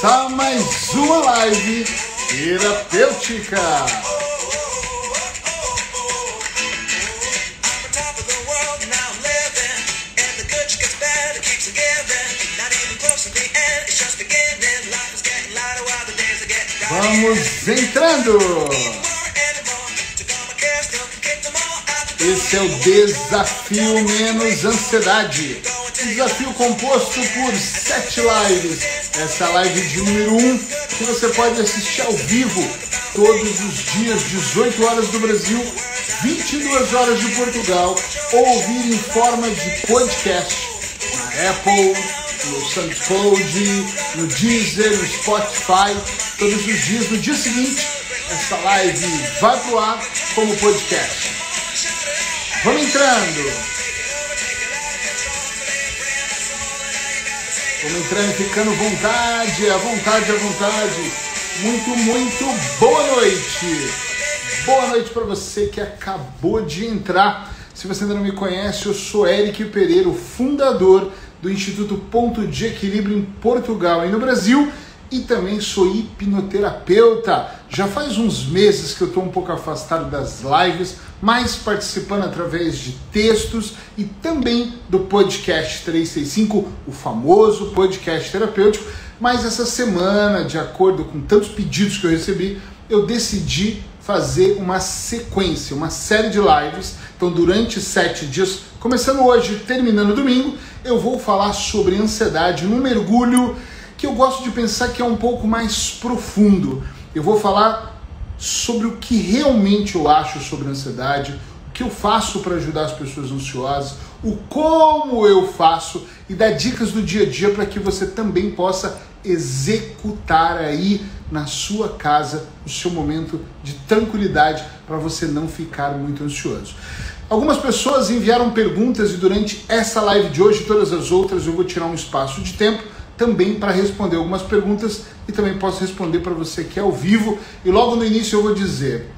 começar mais uma live terapêutica. Vamos entrando! Esse é o Desafio Menos Ansiedade. Desafio composto por sete lives. Essa live de número 1 um, que você pode assistir ao vivo todos os dias, 18 horas do Brasil, 22 horas de Portugal, ou ouvir em forma de podcast na Apple, no SoundCloud, no Deezer, no Spotify, todos os dias. No dia seguinte, essa live vai pro ar como podcast. Vamos entrando! Vamos entrando, ficando vontade, à vontade, à vontade. Muito, muito boa noite! Boa noite para você que acabou de entrar. Se você ainda não me conhece, eu sou Eric Pereira, o fundador do Instituto Ponto de Equilíbrio em Portugal e no Brasil e também sou hipnoterapeuta. Já faz uns meses que eu estou um pouco afastado das lives, mas participando através de textos e também do podcast 365, o famoso podcast terapêutico. Mas essa semana, de acordo com tantos pedidos que eu recebi, eu decidi fazer uma sequência, uma série de lives. Então, durante sete dias, começando hoje, terminando domingo, eu vou falar sobre ansiedade num mergulho que eu gosto de pensar que é um pouco mais profundo. Eu vou falar sobre o que realmente eu acho sobre ansiedade, o que eu faço para ajudar as pessoas ansiosas, o como eu faço e dar dicas do dia a dia para que você também possa executar aí na sua casa o seu momento de tranquilidade para você não ficar muito ansioso. Algumas pessoas enviaram perguntas e durante essa live de hoje e todas as outras eu vou tirar um espaço de tempo também para responder algumas perguntas e também posso responder para você que é ao vivo. E logo no início eu vou dizer: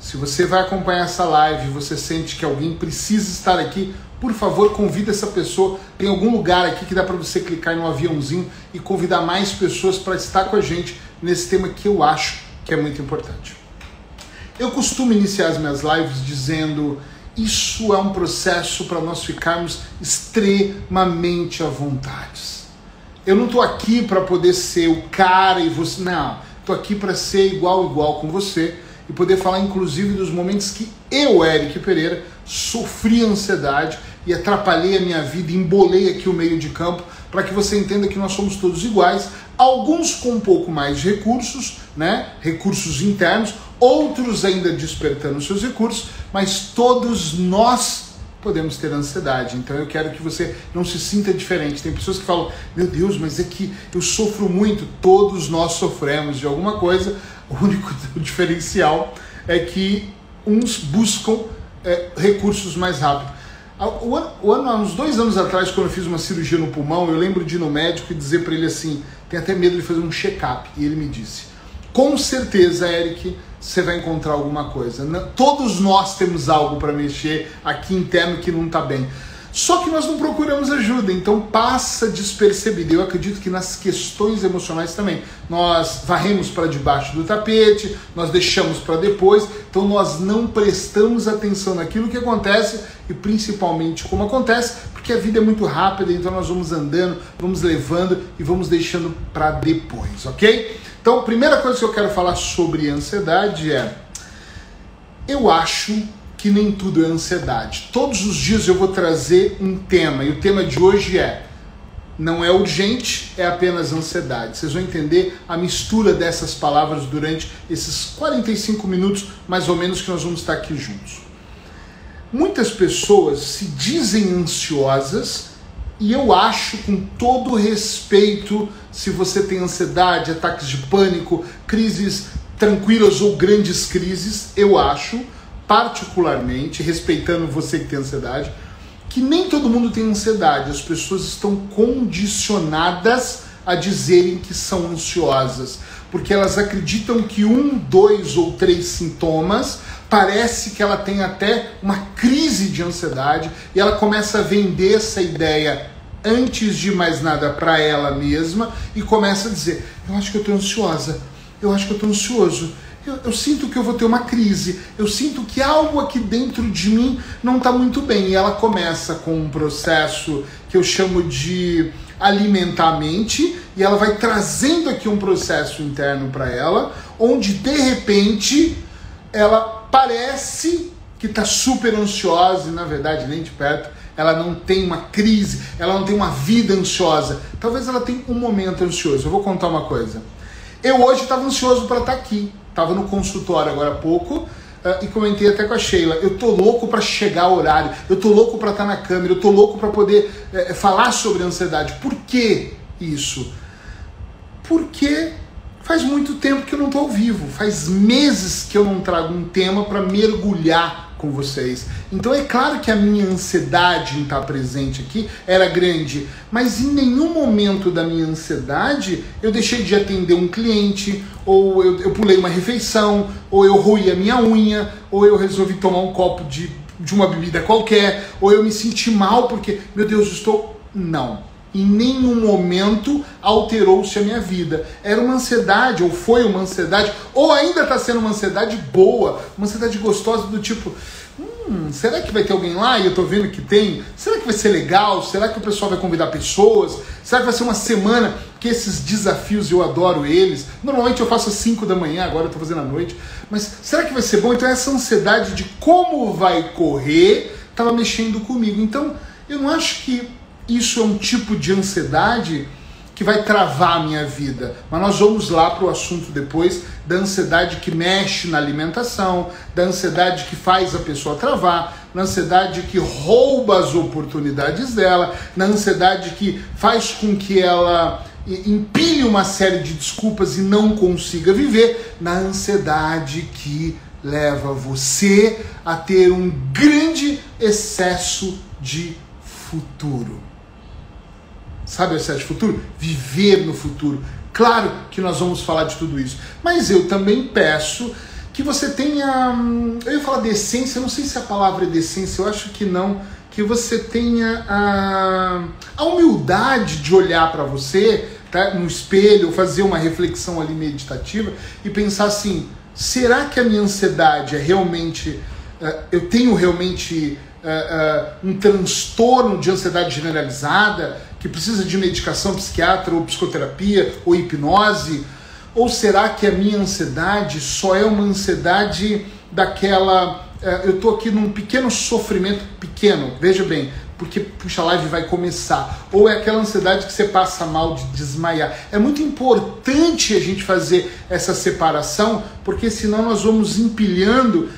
se você vai acompanhar essa live, você sente que alguém precisa estar aqui, por favor, convida essa pessoa. Tem algum lugar aqui que dá para você clicar no aviãozinho e convidar mais pessoas para estar com a gente nesse tema que eu acho que é muito importante. Eu costumo iniciar as minhas lives dizendo: isso é um processo para nós ficarmos extremamente à vontade eu não estou aqui para poder ser o cara e você. Não. Estou aqui para ser igual, igual com você e poder falar, inclusive, dos momentos que eu, Eric Pereira, sofri ansiedade e atrapalhei a minha vida, embolei aqui o meio de campo, para que você entenda que nós somos todos iguais, alguns com um pouco mais de recursos, né? Recursos internos, outros ainda despertando seus recursos, mas todos nós podemos ter ansiedade. Então eu quero que você não se sinta diferente. Tem pessoas que falam: "Meu Deus, mas é que eu sofro muito". Todos nós sofremos de alguma coisa. O único diferencial é que uns buscam é, recursos mais rápido. O ano, uns dois anos atrás, quando eu fiz uma cirurgia no pulmão, eu lembro de ir no médico e dizer para ele assim: tem até medo de fazer um check-up. E ele me disse: com certeza, Eric, você vai encontrar alguma coisa. Todos nós temos algo para mexer aqui interno que não está bem. Só que nós não procuramos ajuda, então passa despercebido. Eu acredito que nas questões emocionais também. Nós varremos para debaixo do tapete, nós deixamos para depois, então nós não prestamos atenção naquilo que acontece e principalmente como acontece, porque a vida é muito rápida, então nós vamos andando, vamos levando e vamos deixando para depois, ok? Então, a primeira coisa que eu quero falar sobre ansiedade é: eu acho que nem tudo é ansiedade. Todos os dias eu vou trazer um tema, e o tema de hoje é: não é urgente, é apenas ansiedade. Vocês vão entender a mistura dessas palavras durante esses 45 minutos, mais ou menos, que nós vamos estar aqui juntos. Muitas pessoas se dizem ansiosas e eu acho, com todo respeito, se você tem ansiedade, ataques de pânico, crises tranquilas ou grandes crises, eu acho, particularmente, respeitando você que tem ansiedade, que nem todo mundo tem ansiedade. As pessoas estão condicionadas a dizerem que são ansiosas, porque elas acreditam que um, dois ou três sintomas parece que ela tem até uma crise de ansiedade e ela começa a vender essa ideia antes de mais nada para ela mesma e começa a dizer: Eu acho que eu estou ansiosa, eu acho que eu estou ansioso, eu, eu, sinto que eu vou ter uma crise, eu sinto que algo aqui dentro de mim não está muito bem. E ela começa com um processo que eu chamo de alimentar a mente, e ela vai trazendo aqui um processo interno para ela, onde de repente ela parece que está super ansiosa, e na verdade nem de perto ela não tem uma crise, ela não tem uma vida ansiosa. Talvez ela tenha um momento ansioso. Eu vou contar uma coisa. Eu hoje estava ansioso para estar tá aqui. Estava no consultório agora há pouco uh, e comentei até com a Sheila. Eu tô louco para chegar ao horário. Eu tô louco para estar tá na câmera. Eu tô louco para poder uh, falar sobre ansiedade. Por que isso? Porque faz muito tempo que eu não estou ao vivo. Faz meses que eu não trago um tema para mergulhar com vocês. Então é claro que a minha ansiedade em estar presente aqui era grande, mas em nenhum momento da minha ansiedade eu deixei de atender um cliente, ou eu, eu pulei uma refeição, ou eu roí a minha unha, ou eu resolvi tomar um copo de, de uma bebida qualquer, ou eu me senti mal porque, meu Deus, estou. Não em nenhum momento alterou-se a minha vida. Era uma ansiedade, ou foi uma ansiedade, ou ainda está sendo uma ansiedade boa, uma ansiedade gostosa do tipo. Hum, será que vai ter alguém lá e eu estou vendo que tem? Será que vai ser legal? Será que o pessoal vai convidar pessoas? Será que vai ser uma semana que esses desafios eu adoro eles? Normalmente eu faço às 5 da manhã, agora eu estou fazendo à noite. Mas será que vai ser bom? Então essa ansiedade de como vai correr estava mexendo comigo. Então eu não acho que isso é um tipo de ansiedade que vai travar a minha vida. Mas nós vamos lá para o assunto depois da ansiedade que mexe na alimentação, da ansiedade que faz a pessoa travar, na ansiedade que rouba as oportunidades dela, na ansiedade que faz com que ela empilhe uma série de desculpas e não consiga viver, na ansiedade que leva você a ter um grande excesso de futuro. Sabe de futuro? Viver no futuro. Claro que nós vamos falar de tudo isso. Mas eu também peço que você tenha. Hum, eu ia falar decência, não sei se a palavra é decência, eu acho que não. Que você tenha a, a humildade de olhar para você tá, no espelho, fazer uma reflexão ali meditativa e pensar assim: será que a minha ansiedade é realmente. Uh, eu tenho realmente uh, uh, um transtorno de ansiedade generalizada? Que precisa de medicação psiquiatra ou psicoterapia ou hipnose? Ou será que a minha ansiedade só é uma ansiedade daquela. É, eu estou aqui num pequeno sofrimento pequeno, veja bem, porque puxa, a live vai começar. Ou é aquela ansiedade que você passa mal de desmaiar. É muito importante a gente fazer essa separação, porque senão nós vamos empilhando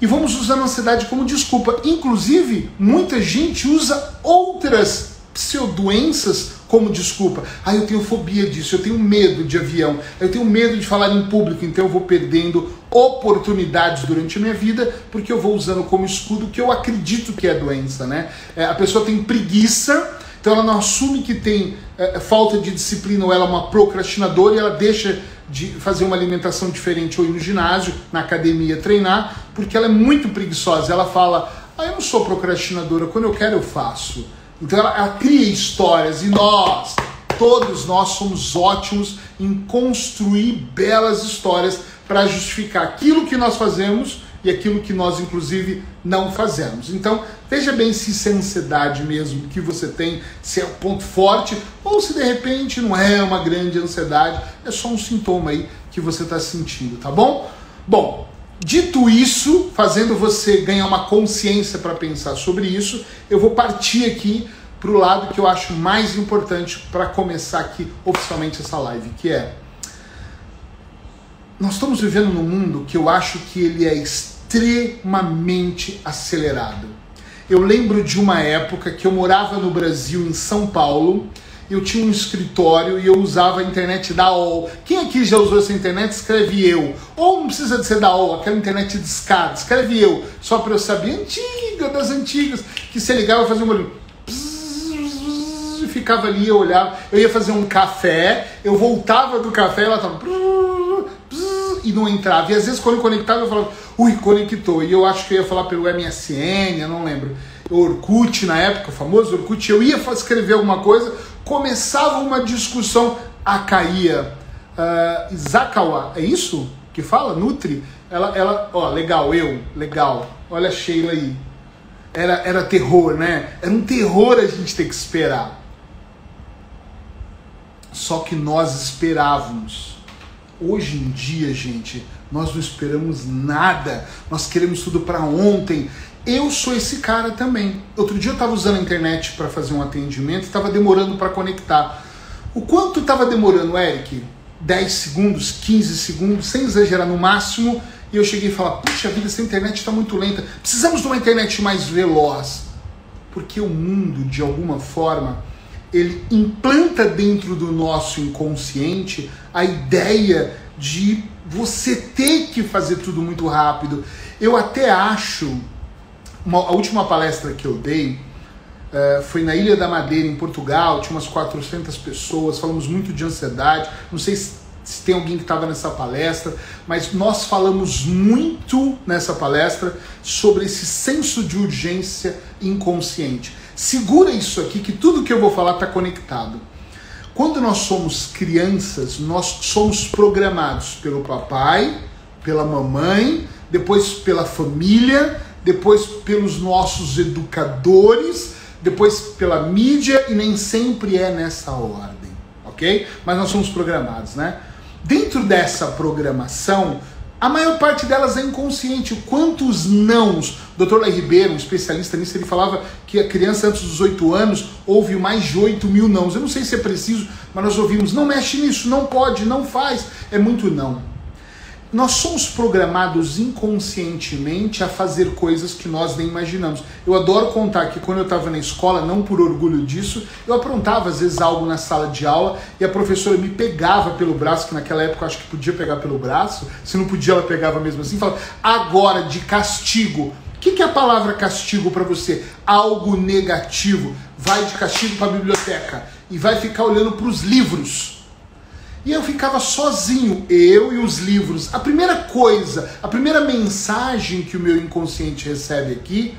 e vamos usando a ansiedade como desculpa. Inclusive, muita gente usa outras pseudoenças como desculpa. Ah, eu tenho fobia disso, eu tenho medo de avião, eu tenho medo de falar em público, então eu vou perdendo oportunidades durante a minha vida porque eu vou usando como escudo que eu acredito que é doença, né? É, a pessoa tem preguiça, então ela não assume que tem é, falta de disciplina ou ela é uma procrastinadora e ela deixa de fazer uma alimentação diferente ou ir no ginásio, na academia treinar, porque ela é muito preguiçosa. Ela fala: "Ah, eu não sou procrastinadora, quando eu quero eu faço". Então ela, ela cria histórias e nós, todos nós somos ótimos em construir belas histórias para justificar aquilo que nós fazemos e aquilo que nós, inclusive, não fazemos. Então, veja bem se isso é ansiedade mesmo que você tem, se é um ponto forte, ou se de repente não é uma grande ansiedade, é só um sintoma aí que você está sentindo, tá bom? Bom, Dito isso, fazendo você ganhar uma consciência para pensar sobre isso, eu vou partir aqui para o lado que eu acho mais importante para começar aqui oficialmente essa live, que é nós estamos vivendo num mundo que eu acho que ele é extremamente acelerado. Eu lembro de uma época que eu morava no Brasil, em São Paulo, eu tinha um escritório e eu usava a internet da OL. Quem aqui já usou essa internet, escreve eu. Ou não precisa de ser da OL, aquela internet de escada, escreve eu. Só para eu saber, antiga, das antigas, que você ligava e fazia um barulho. E ficava ali, eu olhava, eu ia fazer um café, eu voltava do café, ela tava e não entrava. E às vezes quando eu conectava, eu falava, ui, conectou. E eu acho que eu ia falar pelo MSN, eu não lembro. Orkut na época, o famoso Orkut, eu ia escrever alguma coisa, começava uma discussão, a caía. Uh, Izakawa, é isso que fala? Nutri? Ela, ela, ó, legal, eu, legal. Olha a Sheila aí. Era, era terror, né? Era um terror a gente ter que esperar. Só que nós esperávamos. Hoje em dia, gente, nós não esperamos nada. Nós queremos tudo para ontem. Eu sou esse cara também. Outro dia eu estava usando a internet para fazer um atendimento estava demorando para conectar. O quanto estava demorando, Eric? 10 segundos, 15 segundos, sem exagerar no máximo. E eu cheguei e falei: Puxa vida, essa internet está muito lenta. Precisamos de uma internet mais veloz. Porque o mundo, de alguma forma, ele implanta dentro do nosso inconsciente a ideia de você ter que fazer tudo muito rápido. Eu até acho, uma, a última palestra que eu dei uh, foi na Ilha da Madeira, em Portugal, tinha umas 400 pessoas, falamos muito de ansiedade, não sei se, se tem alguém que estava nessa palestra, mas nós falamos muito nessa palestra sobre esse senso de urgência inconsciente. Segura isso aqui que tudo que eu vou falar está conectado. Quando nós somos crianças, nós somos programados pelo papai, pela mamãe, depois pela família, depois pelos nossos educadores, depois pela mídia e nem sempre é nessa ordem, ok? Mas nós somos programados, né? Dentro dessa programação, a maior parte delas é inconsciente. Quantos nãos? O Dr. Lai Ribeiro, um especialista nisso, ele falava que a criança antes dos 8 anos ouve mais de 8 mil nãos. Eu não sei se é preciso, mas nós ouvimos: não mexe nisso, não pode, não faz. É muito não. Nós somos programados inconscientemente a fazer coisas que nós nem imaginamos. Eu adoro contar que quando eu estava na escola, não por orgulho disso, eu aprontava às vezes algo na sala de aula e a professora me pegava pelo braço, que naquela época eu acho que podia pegar pelo braço, se não podia ela pegava mesmo assim, e falava, agora de castigo. O que, que é a palavra castigo para você? Algo negativo. Vai de castigo para a biblioteca e vai ficar olhando para os livros e eu ficava sozinho, eu e os livros. A primeira coisa, a primeira mensagem que o meu inconsciente recebe aqui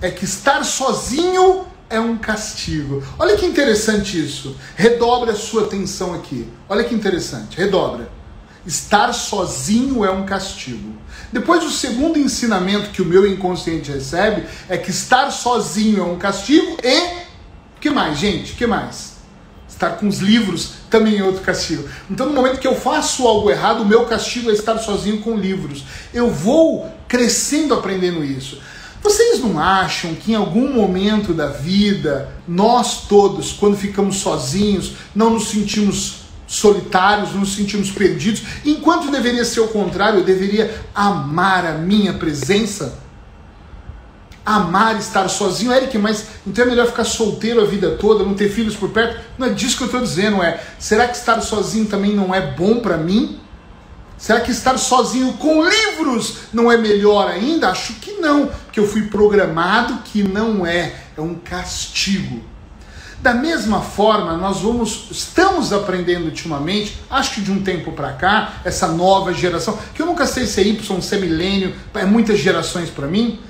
é que estar sozinho é um castigo. Olha que interessante isso. Redobre a sua atenção aqui. Olha que interessante. Redobra. Estar sozinho é um castigo. Depois, o segundo ensinamento que o meu inconsciente recebe é que estar sozinho é um castigo e. que mais, gente? que mais? Estar com os livros também é outro castigo. Então, no momento que eu faço algo errado, o meu castigo é estar sozinho com livros. Eu vou crescendo aprendendo isso. Vocês não acham que em algum momento da vida, nós todos, quando ficamos sozinhos, não nos sentimos solitários, não nos sentimos perdidos, enquanto deveria ser o contrário, eu deveria amar a minha presença? Amar estar sozinho. Eric, mas então é melhor ficar solteiro a vida toda, não ter filhos por perto? Não é disso que eu estou dizendo, é. Será que estar sozinho também não é bom para mim? Será que estar sozinho com livros não é melhor ainda? Acho que não, que eu fui programado que não é, é um castigo. Da mesma forma, nós vamos, estamos aprendendo ultimamente, acho que de um tempo para cá, essa nova geração, que eu nunca sei se é Y, se é milênio, é muitas gerações para mim,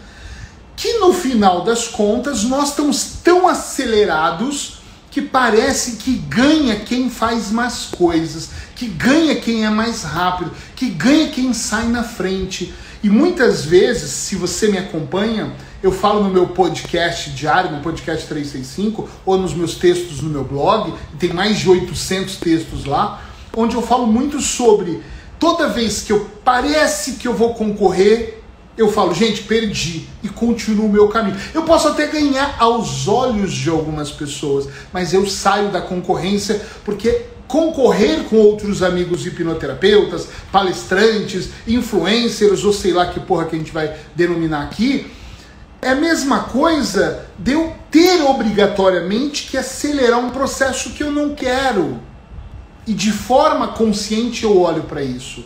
que no final das contas nós estamos tão acelerados que parece que ganha quem faz mais coisas, que ganha quem é mais rápido, que ganha quem sai na frente. E muitas vezes, se você me acompanha, eu falo no meu podcast diário, no podcast 365, ou nos meus textos no meu blog, tem mais de 800 textos lá, onde eu falo muito sobre toda vez que eu parece que eu vou concorrer, eu falo, gente, perdi e continuo o meu caminho. Eu posso até ganhar aos olhos de algumas pessoas, mas eu saio da concorrência porque concorrer com outros amigos hipnoterapeutas, palestrantes, influencers ou sei lá que porra que a gente vai denominar aqui, é a mesma coisa de eu ter obrigatoriamente que acelerar um processo que eu não quero. E de forma consciente eu olho para isso.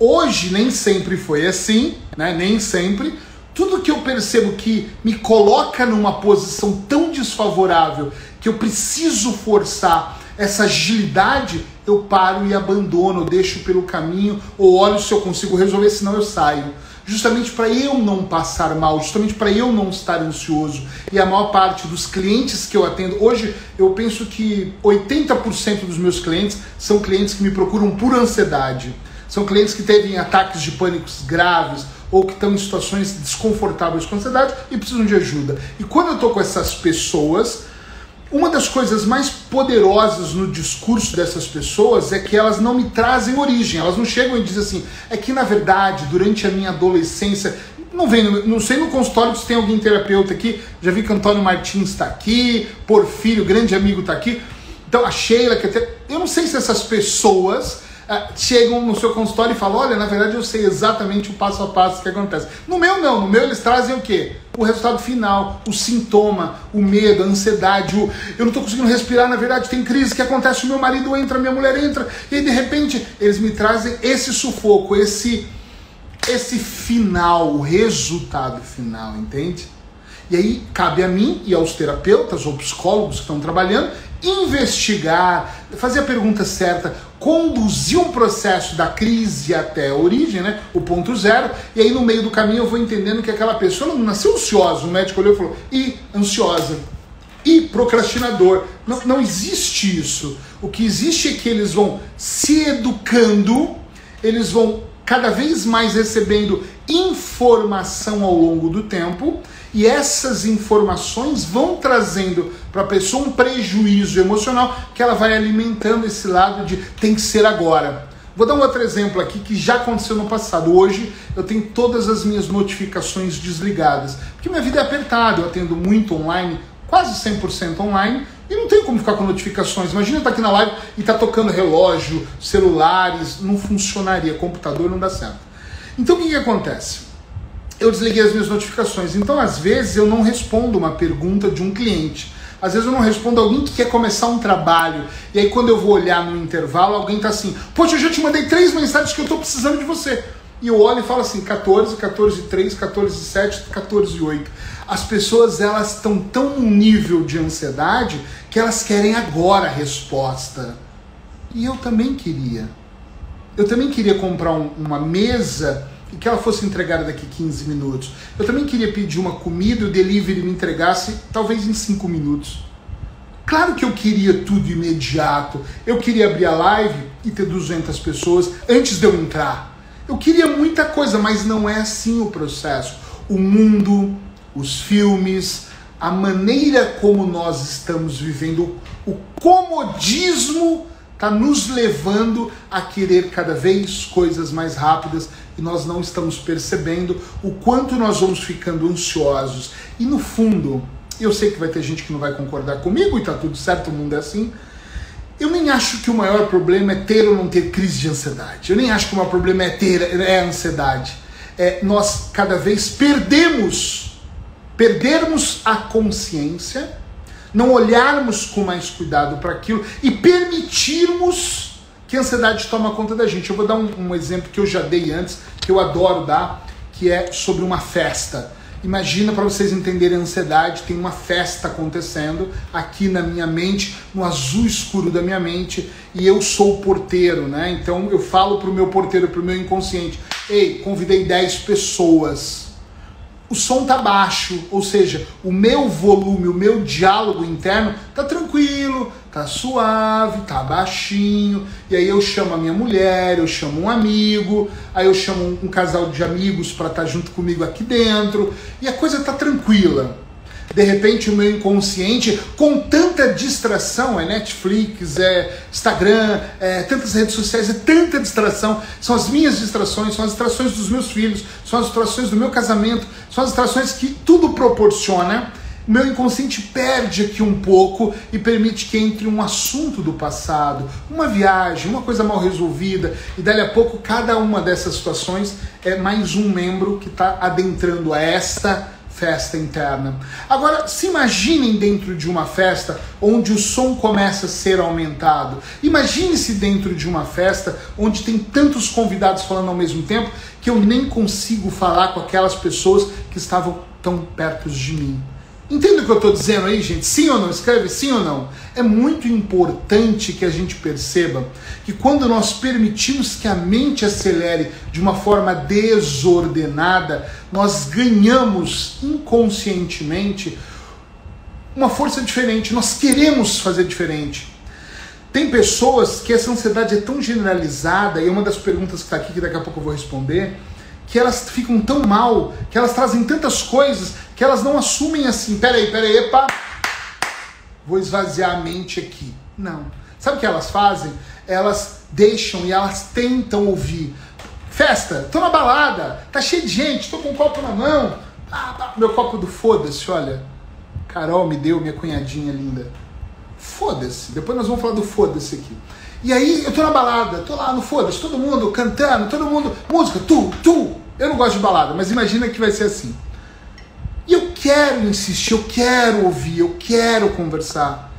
Hoje nem sempre foi assim, né? Nem sempre. Tudo que eu percebo que me coloca numa posição tão desfavorável que eu preciso forçar essa agilidade, eu paro e abandono, deixo pelo caminho ou olho se eu consigo resolver, senão eu saio. justamente para eu não passar mal, justamente para eu não estar ansioso. E a maior parte dos clientes que eu atendo, hoje eu penso que 80% dos meus clientes são clientes que me procuram por ansiedade. São clientes que têm ataques de pânicos graves ou que estão em situações desconfortáveis com ansiedade e precisam de ajuda. E quando eu estou com essas pessoas, uma das coisas mais poderosas no discurso dessas pessoas é que elas não me trazem origem, elas não chegam e dizem assim, é que na verdade, durante a minha adolescência, não vem, não sei no consultório se tem alguém terapeuta aqui, já vi que Antônio Martins está aqui, Porfírio, grande amigo, está aqui, então a Sheila, que até, eu não sei se essas pessoas chegam no seu consultório e falam: Olha, na verdade eu sei exatamente o passo a passo que acontece. No meu, não. No meu, eles trazem o quê? O resultado final, o sintoma, o medo, a ansiedade, o eu não estou conseguindo respirar, na verdade tem crise que acontece, o meu marido entra, minha mulher entra, e aí de repente eles me trazem esse sufoco, esse, esse final, o resultado final, entende? E aí cabe a mim e aos terapeutas ou psicólogos que estão trabalhando investigar, fazer a pergunta certa, conduzir um processo da crise até a origem, né, o ponto zero, e aí no meio do caminho eu vou entendendo que aquela pessoa não nasceu ansiosa, o médico olhou e falou, e ansiosa, e procrastinador. Não, não existe isso. O que existe é que eles vão se educando, eles vão cada vez mais recebendo informação ao longo do tempo, e essas informações vão trazendo para a pessoa um prejuízo emocional que ela vai alimentando esse lado de tem que ser agora. Vou dar um outro exemplo aqui que já aconteceu no passado. Hoje eu tenho todas as minhas notificações desligadas, porque minha vida é apertada, eu atendo muito online, quase 100% online, e não tem como ficar com notificações. Imagina estar aqui na live e estar tá tocando relógio, celulares, não funcionaria, computador não dá certo. Então o que, que acontece? Eu desliguei as minhas notificações. Então, às vezes, eu não respondo uma pergunta de um cliente. Às vezes eu não respondo alguém que quer começar um trabalho. E aí, quando eu vou olhar no intervalo, alguém tá assim: Poxa, eu já te mandei três mensagens que eu tô precisando de você. E eu olho e falo assim: 14, 14, 3, 14, 7, 14, 8. As pessoas elas estão tão num nível de ansiedade que elas querem agora a resposta. E eu também queria. Eu também queria comprar um, uma mesa e que ela fosse entregada daqui 15 minutos. Eu também queria pedir uma comida o delivery me entregasse talvez em 5 minutos. Claro que eu queria tudo imediato. Eu queria abrir a live e ter 200 pessoas antes de eu entrar. Eu queria muita coisa, mas não é assim o processo. O mundo, os filmes, a maneira como nós estamos vivendo, o comodismo está nos levando a querer cada vez coisas mais rápidas e nós não estamos percebendo o quanto nós vamos ficando ansiosos. E no fundo, eu sei que vai ter gente que não vai concordar comigo e tá tudo certo, o mundo é assim. Eu nem acho que o maior problema é ter ou não ter crise de ansiedade. Eu nem acho que o maior problema é ter é ansiedade. É, nós cada vez perdemos, perdermos a consciência, não olharmos com mais cuidado para aquilo e permitirmos que a ansiedade toma conta da gente. Eu vou dar um, um exemplo que eu já dei antes, que eu adoro dar, que é sobre uma festa. Imagina para vocês entenderem a ansiedade, tem uma festa acontecendo aqui na minha mente, no azul escuro da minha mente, e eu sou o porteiro, né? Então eu falo para o meu porteiro, para o meu inconsciente: ei, convidei 10 pessoas o som tá baixo, ou seja, o meu volume, o meu diálogo interno tá tranquilo, tá suave, tá baixinho. E aí eu chamo a minha mulher, eu chamo um amigo, aí eu chamo um, casal de amigos para estar tá junto comigo aqui dentro, e a coisa tá tranquila de repente o meu inconsciente, com tanta distração, é Netflix, é Instagram, é tantas redes sociais, é tanta distração, são as minhas distrações, são as distrações dos meus filhos, são as distrações do meu casamento, são as distrações que tudo proporciona. Meu inconsciente perde aqui um pouco e permite que entre um assunto do passado, uma viagem, uma coisa mal resolvida, e dali a pouco cada uma dessas situações é mais um membro que está adentrando a esta festa interna. Agora, se imaginem dentro de uma festa onde o som começa a ser aumentado. Imagine-se dentro de uma festa onde tem tantos convidados falando ao mesmo tempo que eu nem consigo falar com aquelas pessoas que estavam tão perto de mim. Entende o que eu estou dizendo aí, gente? Sim ou não? Escreve sim ou não. É muito importante que a gente perceba que quando nós permitimos que a mente acelere de uma forma desordenada, nós ganhamos inconscientemente uma força diferente. Nós queremos fazer diferente. Tem pessoas que essa ansiedade é tão generalizada, e é uma das perguntas que está aqui, que daqui a pouco eu vou responder, que elas ficam tão mal, que elas trazem tantas coisas, que elas não assumem assim, peraí, peraí, epa, vou esvaziar a mente aqui. Não. Sabe o que elas fazem? Elas deixam e elas tentam ouvir. Festa, tô na balada, tá cheio de gente, tô com um copo na mão. Ah, meu copo do foda-se, olha. Carol me deu, minha cunhadinha linda. Foda-se. Depois nós vamos falar do foda-se aqui. E aí eu tô na balada, tô lá no foda-se, todo mundo cantando, todo mundo. Música, tu, tu. Eu não gosto de balada, mas imagina que vai ser assim. Quero insistir, eu quero ouvir, eu quero conversar.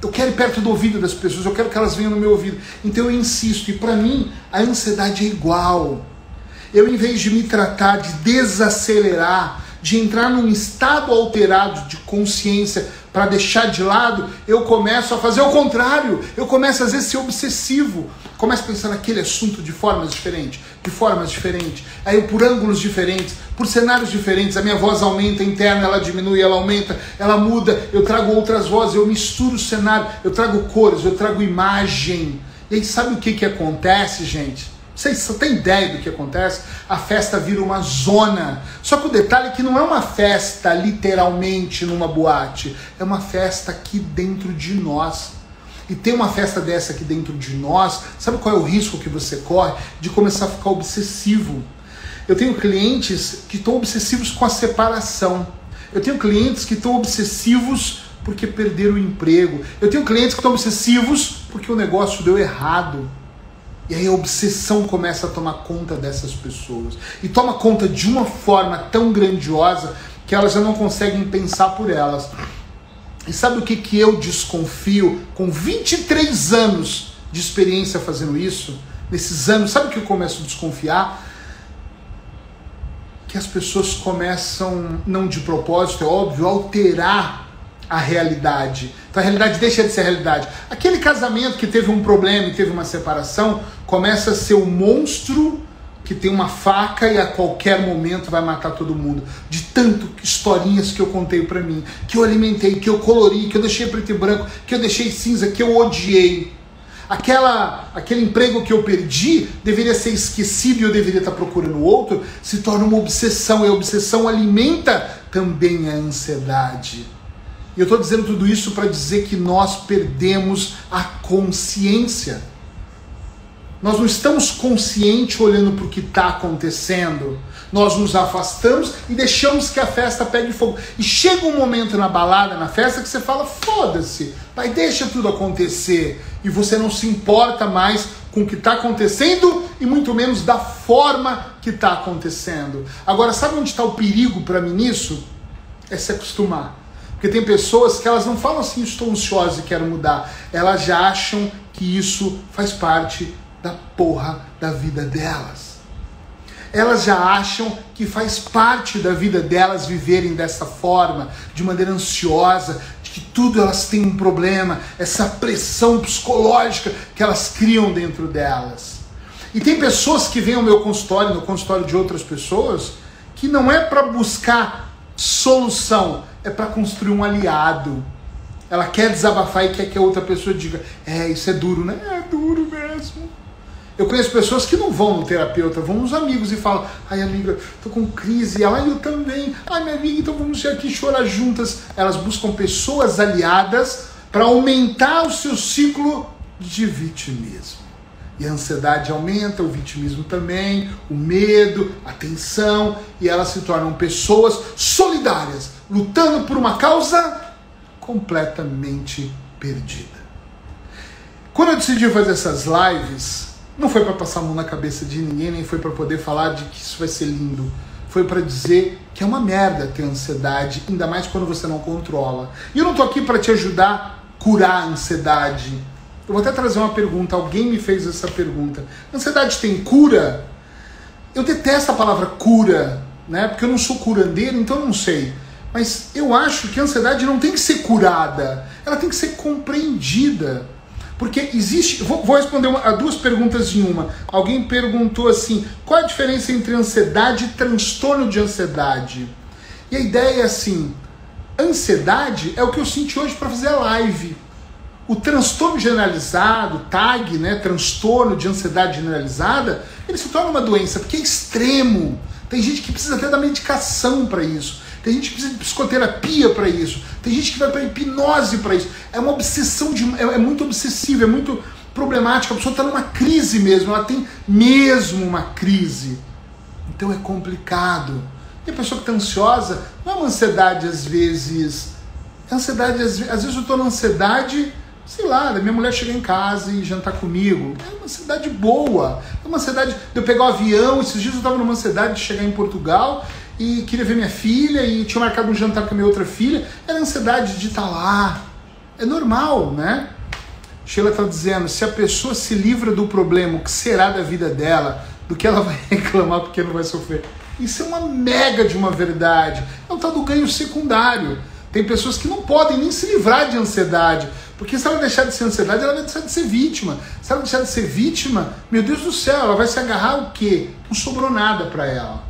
Eu quero ir perto do ouvido das pessoas, eu quero que elas venham no meu ouvido. Então eu insisto, e para mim a ansiedade é igual. Eu, em vez de me tratar de desacelerar, de entrar num estado alterado de consciência para deixar de lado, eu começo a fazer o contrário. Eu começo às vezes a ser obsessivo. Começo a pensar naquele assunto de formas diferentes, de formas diferentes, aí por ângulos diferentes, por cenários diferentes. A minha voz aumenta interna, ela diminui, ela aumenta, ela muda. Eu trago outras vozes, eu misturo o cenário, eu trago cores, eu trago imagem. E aí sabe o que, que acontece, gente? Vocês têm ideia do que acontece? A festa vira uma zona. Só que o detalhe é que não é uma festa literalmente numa boate, é uma festa aqui dentro de nós. E tem uma festa dessa aqui dentro de nós, sabe qual é o risco que você corre? De começar a ficar obsessivo. Eu tenho clientes que estão obsessivos com a separação. Eu tenho clientes que estão obsessivos porque perderam o emprego. Eu tenho clientes que estão obsessivos porque o negócio deu errado. E aí a obsessão começa a tomar conta dessas pessoas. E toma conta de uma forma tão grandiosa que elas já não conseguem pensar por elas. E sabe o que, que eu desconfio com 23 anos de experiência fazendo isso? Nesses anos, sabe o que eu começo a desconfiar? Que as pessoas começam, não de propósito, é óbvio, alterar a realidade. Então a realidade deixa de ser realidade. Aquele casamento que teve um problema e teve uma separação começa a ser o um monstro que tem uma faca e a qualquer momento vai matar todo mundo. De tanto historinhas que eu contei para mim, que eu alimentei, que eu colori, que eu deixei preto e branco, que eu deixei cinza, que eu odiei. Aquela, aquele emprego que eu perdi deveria ser esquecido e eu deveria estar procurando outro, se torna uma obsessão e a obsessão alimenta também a ansiedade. E eu estou dizendo tudo isso para dizer que nós perdemos a consciência. Nós não estamos conscientes olhando para o que está acontecendo. Nós nos afastamos e deixamos que a festa pegue fogo. E chega um momento na balada, na festa, que você fala: foda-se, pai, deixa tudo acontecer. E você não se importa mais com o que está acontecendo e muito menos da forma que está acontecendo. Agora, sabe onde está o perigo para mim nisso? É se acostumar. Porque tem pessoas que elas não falam assim, estou ansiosa e quero mudar. Elas já acham que isso faz parte da porra da vida delas. Elas já acham que faz parte da vida delas viverem dessa forma, de maneira ansiosa, de que tudo elas têm um problema, essa pressão psicológica que elas criam dentro delas. E tem pessoas que vêm ao meu consultório, no consultório de outras pessoas, que não é para buscar solução, é para construir um aliado. Ela quer desabafar e quer que a outra pessoa diga: É, isso é duro, né? É duro mesmo. Eu conheço pessoas que não vão no terapeuta, vão nos amigos e falam: Ai, amiga, tô com crise. Ela, eu também. Ai, minha amiga, então vamos aqui chorar juntas. Elas buscam pessoas aliadas para aumentar o seu ciclo de vitimismo. E a ansiedade aumenta, o vitimismo também, o medo, a tensão, e elas se tornam pessoas solidárias, lutando por uma causa completamente perdida. Quando eu decidi fazer essas lives, não foi para passar a mão na cabeça de ninguém, nem foi para poder falar de que isso vai ser lindo. Foi para dizer que é uma merda ter ansiedade, ainda mais quando você não controla. E eu não tô aqui para te ajudar a curar a ansiedade eu vou até trazer uma pergunta. Alguém me fez essa pergunta. Ansiedade tem cura? Eu detesto a palavra cura, né? Porque eu não sou curandeiro, então eu não sei. Mas eu acho que a ansiedade não tem que ser curada, ela tem que ser compreendida. Porque existe. Vou, vou responder uma, a duas perguntas em uma. Alguém perguntou assim: qual a diferença entre ansiedade e transtorno de ansiedade? E a ideia é assim: ansiedade é o que eu senti hoje para fazer a live. O transtorno generalizado, TAG, né, transtorno de ansiedade generalizada, ele se torna uma doença porque é extremo. Tem gente que precisa até da medicação para isso. Tem gente que precisa de psicoterapia para isso. Tem gente que vai para hipnose para isso. É uma obsessão de, é, é muito obsessivo, é muito problemático. A pessoa está numa crise mesmo, ela tem mesmo uma crise. Então é complicado. E a pessoa que está ansiosa não é uma ansiedade às vezes. É ansiedade, às, às vezes eu estou na ansiedade sei lá, da minha mulher chegar em casa e jantar comigo. É uma cidade boa. É uma cidade de eu pegar o avião. Esses dias eu estava numa cidade de chegar em Portugal e queria ver minha filha e tinha marcado um jantar com a minha outra filha. Era ansiedade de estar tá lá. É normal, né? Sheila está dizendo: se a pessoa se livra do problema, o que será da vida dela, do que ela vai reclamar porque não vai sofrer? Isso é uma mega de uma verdade. É o tal do ganho secundário. Tem pessoas que não podem nem se livrar de ansiedade porque se ela deixar de ser ansiedade, ela vai deixar de ser vítima. Se ela deixar de ser vítima, meu Deus do céu, ela vai se agarrar o quê? Não sobrou nada para ela.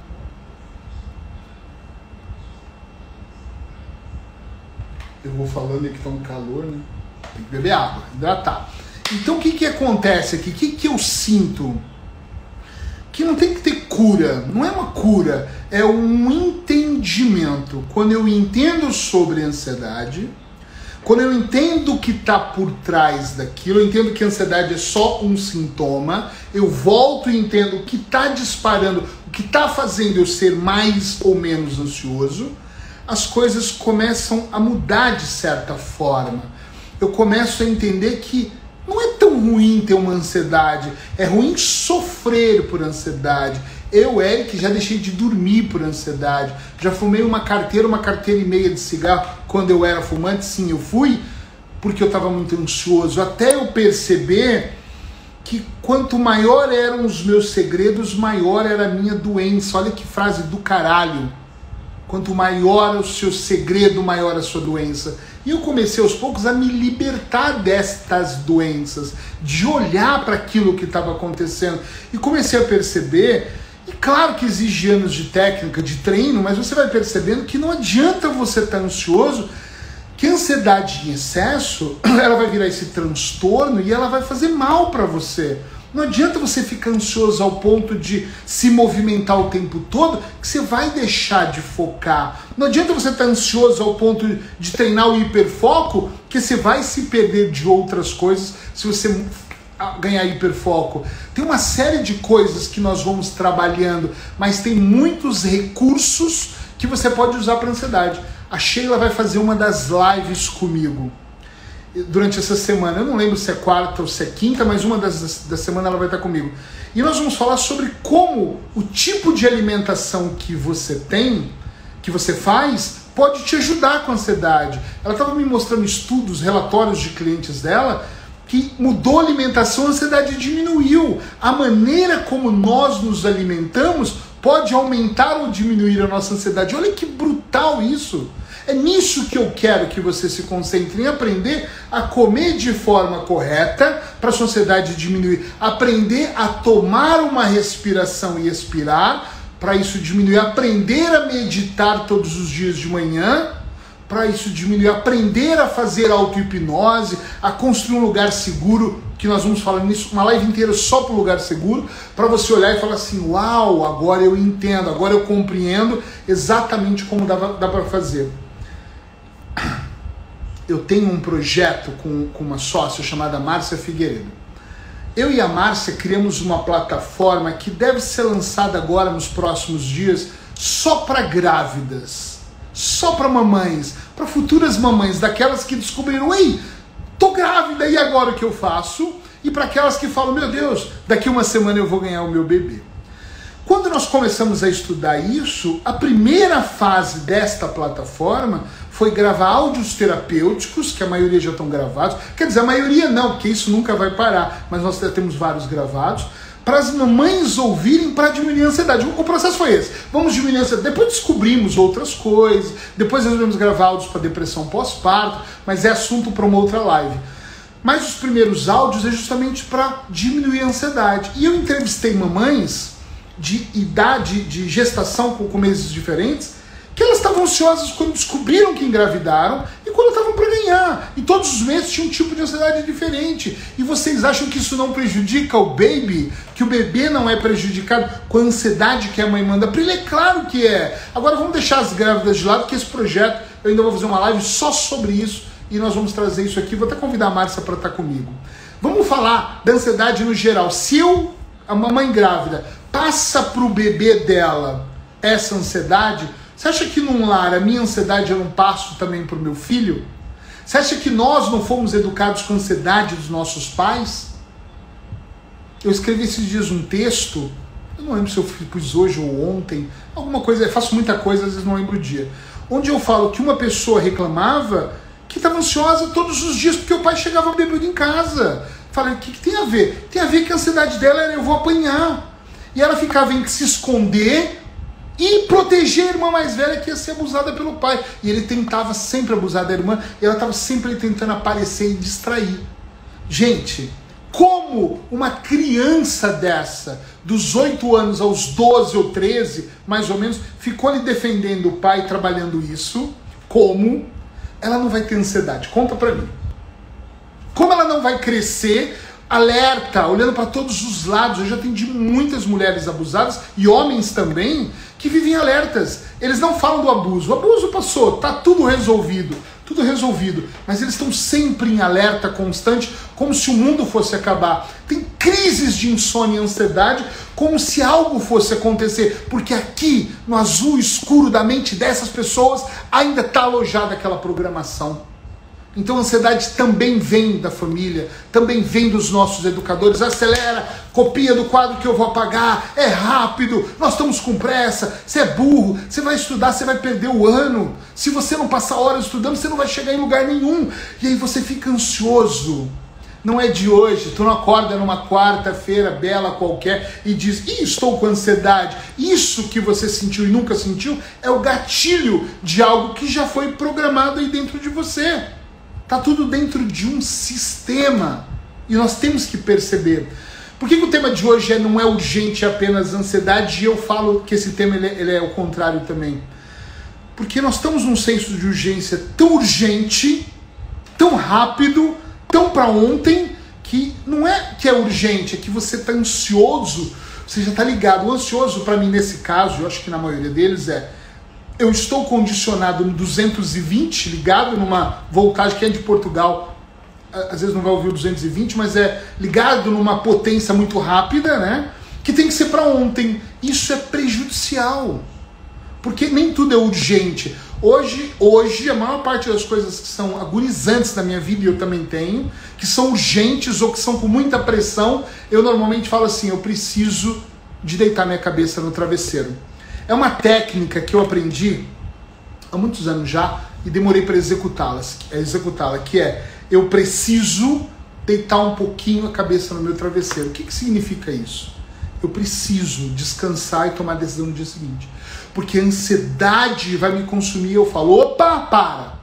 Eu vou falando que tá um calor, né? Tem que beber água, hidratar. Então o que, que acontece aqui? O que, que eu sinto? Que não tem que ter cura, não é uma cura, é um entendimento. Quando eu entendo sobre ansiedade, quando eu entendo o que está por trás daquilo, eu entendo que a ansiedade é só um sintoma, eu volto e entendo o que está disparando, o que está fazendo eu ser mais ou menos ansioso, as coisas começam a mudar de certa forma. Eu começo a entender que não é tão ruim ter uma ansiedade, é ruim sofrer por ansiedade. Eu, Eric, já deixei de dormir por ansiedade. Já fumei uma carteira, uma carteira e meia de cigarro quando eu era fumante. Sim, eu fui porque eu estava muito ansioso. Até eu perceber que quanto maior eram os meus segredos, maior era a minha doença. Olha que frase do caralho. Quanto maior o seu segredo, maior a sua doença. E eu comecei aos poucos a me libertar destas doenças, de olhar para aquilo que estava acontecendo. E comecei a perceber e claro que exige anos de técnica, de treino, mas você vai percebendo que não adianta você estar ansioso, que a ansiedade em excesso, ela vai virar esse transtorno e ela vai fazer mal para você. Não adianta você ficar ansioso ao ponto de se movimentar o tempo todo, que você vai deixar de focar. Não adianta você estar ansioso ao ponto de treinar o hiperfoco, que você vai se perder de outras coisas se você ganhar hiperfoco. Tem uma série de coisas que nós vamos trabalhando, mas tem muitos recursos que você pode usar para ansiedade. A Sheila vai fazer uma das lives comigo durante essa semana. Eu não lembro se é quarta ou se é quinta, mas uma das da semana ela vai estar comigo. E nós vamos falar sobre como o tipo de alimentação que você tem, que você faz, pode te ajudar com a ansiedade. Ela estava me mostrando estudos, relatórios de clientes dela que mudou a alimentação, a ansiedade diminuiu. A maneira como nós nos alimentamos pode aumentar ou diminuir a nossa ansiedade. Olha que brutal isso. É nisso que eu quero que você se concentre em aprender a comer de forma correta para a sua ansiedade diminuir. Aprender a tomar uma respiração e expirar para isso diminuir. Aprender a meditar todos os dias de manhã para isso diminuir, aprender a fazer auto-hipnose, a construir um lugar seguro, que nós vamos falar nisso, uma live inteira só para o lugar seguro, para você olhar e falar assim: uau, agora eu entendo, agora eu compreendo exatamente como dá, dá para fazer. Eu tenho um projeto com, com uma sócia chamada Márcia Figueiredo. Eu e a Márcia criamos uma plataforma que deve ser lançada agora nos próximos dias só para grávidas só para mamães, para futuras mamães, daquelas que descobriram, ei, tô grávida e agora o que eu faço? E para aquelas que falam, meu Deus, daqui uma semana eu vou ganhar o meu bebê. Quando nós começamos a estudar isso, a primeira fase desta plataforma foi gravar áudios terapêuticos, que a maioria já estão gravados. Quer dizer, a maioria não, porque isso nunca vai parar, mas nós já temos vários gravados para as mamães ouvirem para diminuir a ansiedade. O processo foi esse. Vamos diminuir a ansiedade. Depois descobrimos outras coisas, depois resolvemos gravar áudios para depressão pós-parto, mas é assunto para uma outra live. Mas os primeiros áudios é justamente para diminuir a ansiedade. E eu entrevistei mamães de idade de gestação com meses diferentes que elas estavam ansiosas quando descobriram que engravidaram e quando estavam para ganhar. E todos os meses tinha um tipo de ansiedade diferente. E vocês acham que isso não prejudica o baby? Que o bebê não é prejudicado com a ansiedade que a mãe manda para ele? É claro que é. Agora vamos deixar as grávidas de lado, que esse projeto eu ainda vou fazer uma live só sobre isso e nós vamos trazer isso aqui. Vou até convidar a Márcia para estar comigo. Vamos falar da ansiedade no geral. Se eu, a mamãe grávida, passa para o bebê dela essa ansiedade você acha que num lar a minha ansiedade eu não passo também para o meu filho? Você acha que nós não fomos educados com ansiedade dos nossos pais? Eu escrevi esses dias um texto, eu não lembro se eu fiz hoje ou ontem, alguma coisa, eu faço muita coisa, às vezes não lembro o dia, onde eu falo que uma pessoa reclamava que estava ansiosa todos os dias porque o pai chegava bêbado em casa. Falei, o que, que, tem a ver? Tem a ver que a ansiedade dela era eu vou apanhar. E ela ficava em se esconder e proteger a irmã mais velha que ia ser abusada pelo pai. E ele tentava sempre abusar da irmã, e ela estava sempre tentando aparecer e distrair. Gente, como uma criança dessa, dos 8 anos aos 12 ou 13, mais ou menos, ficou ali defendendo o pai trabalhando isso, como ela não vai ter ansiedade? Conta pra mim. Como ela não vai crescer alerta, olhando para todos os lados? Eu já atendi muitas mulheres abusadas e homens também que vivem alertas. Eles não falam do abuso. O abuso passou, tá tudo resolvido, tudo resolvido. Mas eles estão sempre em alerta constante, como se o mundo fosse acabar. Tem crises de insônia e ansiedade, como se algo fosse acontecer, porque aqui, no azul escuro da mente dessas pessoas, ainda está alojada aquela programação. Então a ansiedade também vem da família, também vem dos nossos educadores. Acelera, copia do quadro que eu vou apagar, é rápido, nós estamos com pressa, você é burro, você vai estudar, você vai perder o ano. Se você não passar horas estudando, você não vai chegar em lugar nenhum. E aí você fica ansioso. Não é de hoje, tu não acorda numa quarta-feira bela qualquer e diz, Ih, estou com ansiedade. Isso que você sentiu e nunca sentiu é o gatilho de algo que já foi programado aí dentro de você. Está tudo dentro de um sistema. E nós temos que perceber. Por que, que, o tema de hoje é, não é urgente apenas ansiedade? E eu falo que esse tema ele é, ele é o contrário também. Porque nós estamos num senso de urgência tão urgente, tão rápido, tão para ontem, que não é que é urgente, é que você está ansioso, você já está ligado. O ansioso, para mim, nesse caso, eu acho que na maioria deles, é eu estou condicionado no 220, ligado numa voltagem que é de Portugal, às vezes não vai ouvir o 220, mas é ligado numa potência muito rápida, né? Que tem que ser para ontem. Isso é prejudicial. Porque nem tudo é urgente. Hoje, hoje, a maior parte das coisas que são agonizantes na minha vida, e eu também tenho, que são urgentes ou que são com muita pressão, eu normalmente falo assim: eu preciso de deitar minha cabeça no travesseiro. É uma técnica que eu aprendi há muitos anos já e demorei para executá-la, executá-la, que é eu preciso deitar um pouquinho a cabeça no meu travesseiro. O que, que significa isso? Eu preciso descansar e tomar a decisão no dia seguinte. Porque a ansiedade vai me consumir. Eu falo, opa, para,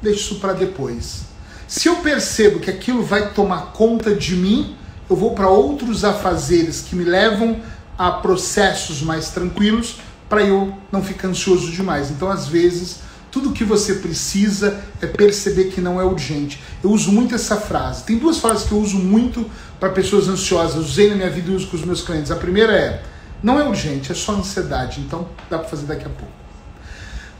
deixa isso para depois. Se eu percebo que aquilo vai tomar conta de mim, eu vou para outros afazeres que me levam a processos mais tranquilos para eu não ficar ansioso demais. Então, às vezes, tudo que você precisa é perceber que não é urgente. Eu uso muito essa frase. Tem duas frases que eu uso muito para pessoas ansiosas. Eu usei na minha vida e uso com os meus clientes. A primeira é: não é urgente, é só ansiedade. Então, dá para fazer daqui a pouco.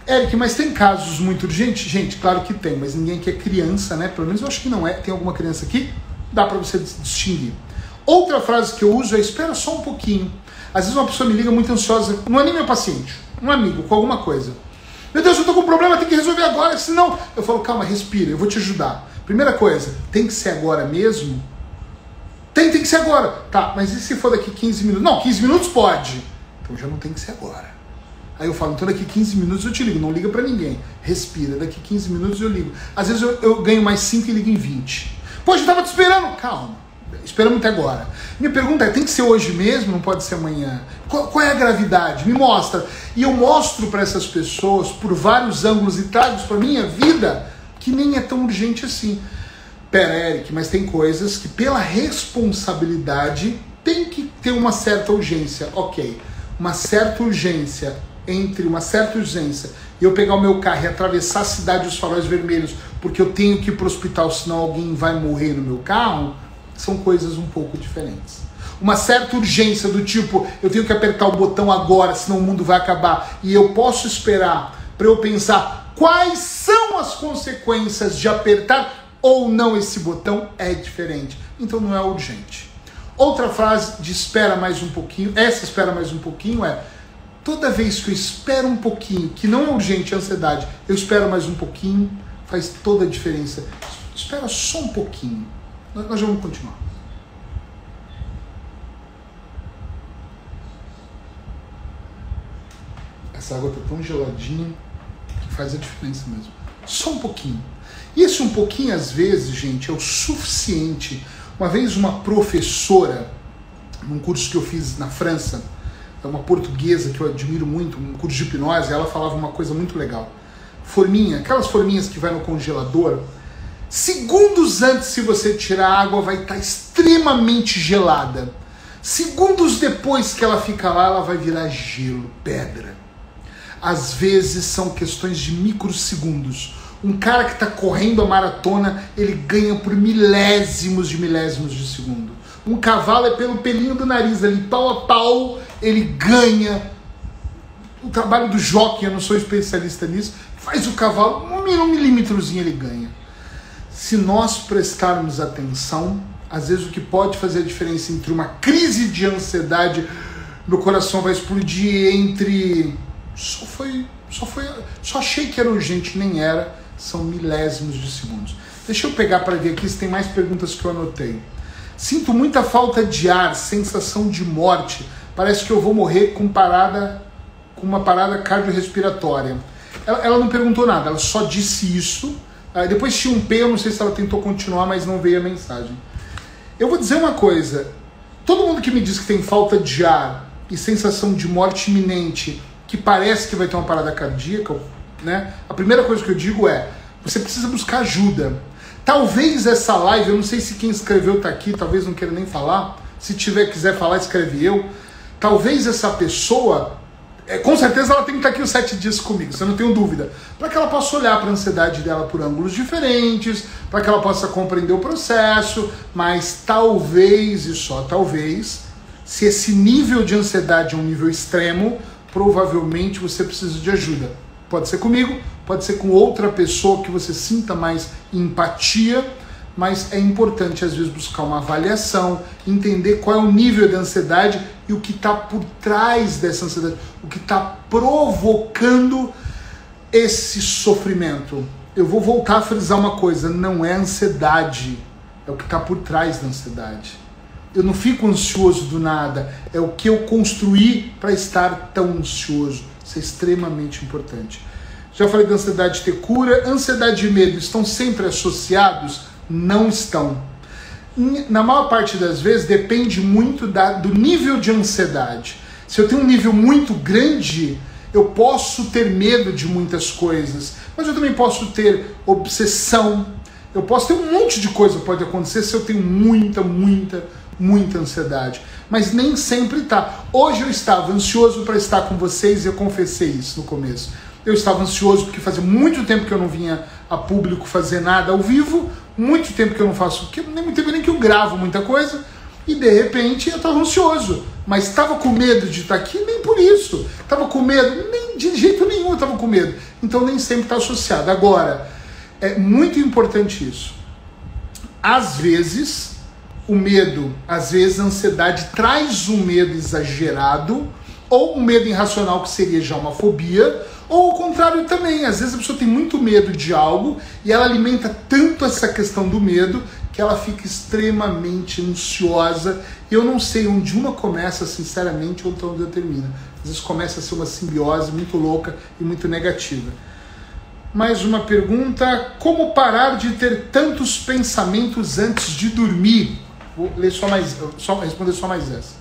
Eric, mas tem casos muito urgentes? Gente, claro que tem, mas ninguém aqui é criança, né? Pelo menos eu acho que não é. Tem alguma criança aqui? Dá para você distinguir. Outra frase que eu uso é: espera só um pouquinho. Às vezes uma pessoa me liga muito ansiosa, não é nem meu paciente, um amigo com alguma coisa. Meu Deus, eu tô com um problema, tem que resolver agora, senão. Eu falo, calma, respira, eu vou te ajudar. Primeira coisa, tem que ser agora mesmo? Tem, tem que ser agora. Tá, mas e se for daqui 15 minutos? Não, 15 minutos pode. Então já não tem que ser agora. Aí eu falo, então daqui 15 minutos eu te ligo. Não liga para ninguém. Respira, daqui 15 minutos eu ligo. Às vezes eu, eu ganho mais 5 e ligo em 20. Poxa, eu tava te esperando. Calma Esperamos até agora. Minha pergunta é: tem que ser hoje mesmo? Não pode ser amanhã? Qual, qual é a gravidade? Me mostra. E eu mostro para essas pessoas, por vários ângulos e trago para minha vida, que nem é tão urgente assim. Pera, Eric, mas tem coisas que, pela responsabilidade, tem que ter uma certa urgência. Ok, uma certa urgência entre uma certa urgência e eu pegar o meu carro e atravessar a cidade dos faróis vermelhos porque eu tenho que ir para o hospital, senão alguém vai morrer no meu carro, são coisas um pouco diferentes. Uma certa urgência do tipo, eu tenho que apertar o botão agora, senão o mundo vai acabar, e eu posso esperar para eu pensar quais são as consequências de apertar ou não esse botão é diferente. Então não é urgente. Outra frase de espera mais um pouquinho, essa espera mais um pouquinho é toda vez que eu espero um pouquinho, que não é urgente a ansiedade, eu espero mais um pouquinho, faz toda a diferença. Espera só um pouquinho. Nós vamos continuar. Essa água está tão geladinha que faz a diferença mesmo. Só um pouquinho. E esse um pouquinho, às vezes, gente, é o suficiente. Uma vez uma professora, num curso que eu fiz na França, é uma portuguesa que eu admiro muito, um curso de hipnose, ela falava uma coisa muito legal. Forminha, aquelas forminhas que vai no congelador, segundos antes, se você tirar a água, vai estar tá extremamente gelada. Segundos depois que ela fica lá, ela vai virar gelo, pedra. Às vezes são questões de microsegundos. Um cara que está correndo a maratona, ele ganha por milésimos de milésimos de segundo. Um cavalo é pelo pelinho do nariz ali, pau a pau, ele ganha. O trabalho do jockey, eu não sou especialista nisso, faz o cavalo, um milímetrozinho ele ganha. Se nós prestarmos atenção, às vezes o que pode fazer a diferença entre uma crise de ansiedade, meu coração vai explodir, entre só foi, só foi, só achei que era urgente, nem era, são milésimos de segundos. Deixa eu pegar para ver aqui se tem mais perguntas que eu anotei. Sinto muita falta de ar, sensação de morte. Parece que eu vou morrer com parada, com uma parada cardiorrespiratória. Ela, ela não perguntou nada, ela só disse isso. Uh, depois tinha um P, eu não sei se ela tentou continuar, mas não veio a mensagem. Eu vou dizer uma coisa: todo mundo que me diz que tem falta de ar e sensação de morte iminente, que parece que vai ter uma parada cardíaca, né? A primeira coisa que eu digo é: você precisa buscar ajuda. Talvez essa live, eu não sei se quem escreveu está aqui, talvez não queira nem falar. Se tiver quiser falar, escreve eu. Talvez essa pessoa, é, com certeza ela tem que estar aqui os sete dias comigo, você não tenho dúvida. Para que ela possa olhar para a ansiedade dela por ângulos diferentes, para que ela possa compreender o processo, mas talvez e só talvez, se esse nível de ansiedade é um nível extremo, provavelmente você precisa de ajuda. Pode ser comigo, pode ser com outra pessoa que você sinta mais empatia, mas é importante às vezes buscar uma avaliação, entender qual é o nível de ansiedade e o que está por trás dessa ansiedade, o que está provocando esse sofrimento. Eu vou voltar a frisar uma coisa: não é ansiedade, é o que está por trás da ansiedade. Eu não fico ansioso do nada, é o que eu construí para estar tão ansioso. Isso é extremamente importante. Já falei da ansiedade ter cura. Ansiedade e medo estão sempre associados? Não estão. Na maior parte das vezes depende muito da, do nível de ansiedade. Se eu tenho um nível muito grande, eu posso ter medo de muitas coisas, mas eu também posso ter obsessão. Eu posso ter um monte de coisa que pode acontecer se eu tenho muita, muita, muita ansiedade. Mas nem sempre tá. Hoje eu estava ansioso para estar com vocês e eu confessei isso no começo. Eu estava ansioso porque fazia muito tempo que eu não vinha a público fazer nada ao vivo, muito tempo que eu não faço, nem muito tempo nem que eu gravo muita coisa, e de repente eu estava ansioso. Mas estava com medo de estar aqui, nem por isso. Estava com medo, nem de jeito nenhum eu estava com medo. Então nem sempre está associado. Agora, é muito importante isso. Às vezes, o medo, às vezes a ansiedade traz um medo exagerado, ou um medo irracional que seria já uma fobia, ou o contrário também, às vezes a pessoa tem muito medo de algo e ela alimenta tanto essa questão do medo que ela fica extremamente ansiosa. Eu não sei onde uma começa, sinceramente, ou onde outra termina. Às vezes começa a ser uma simbiose muito louca e muito negativa. Mais uma pergunta: como parar de ter tantos pensamentos antes de dormir? Vou ler só mais, só responder só mais essa.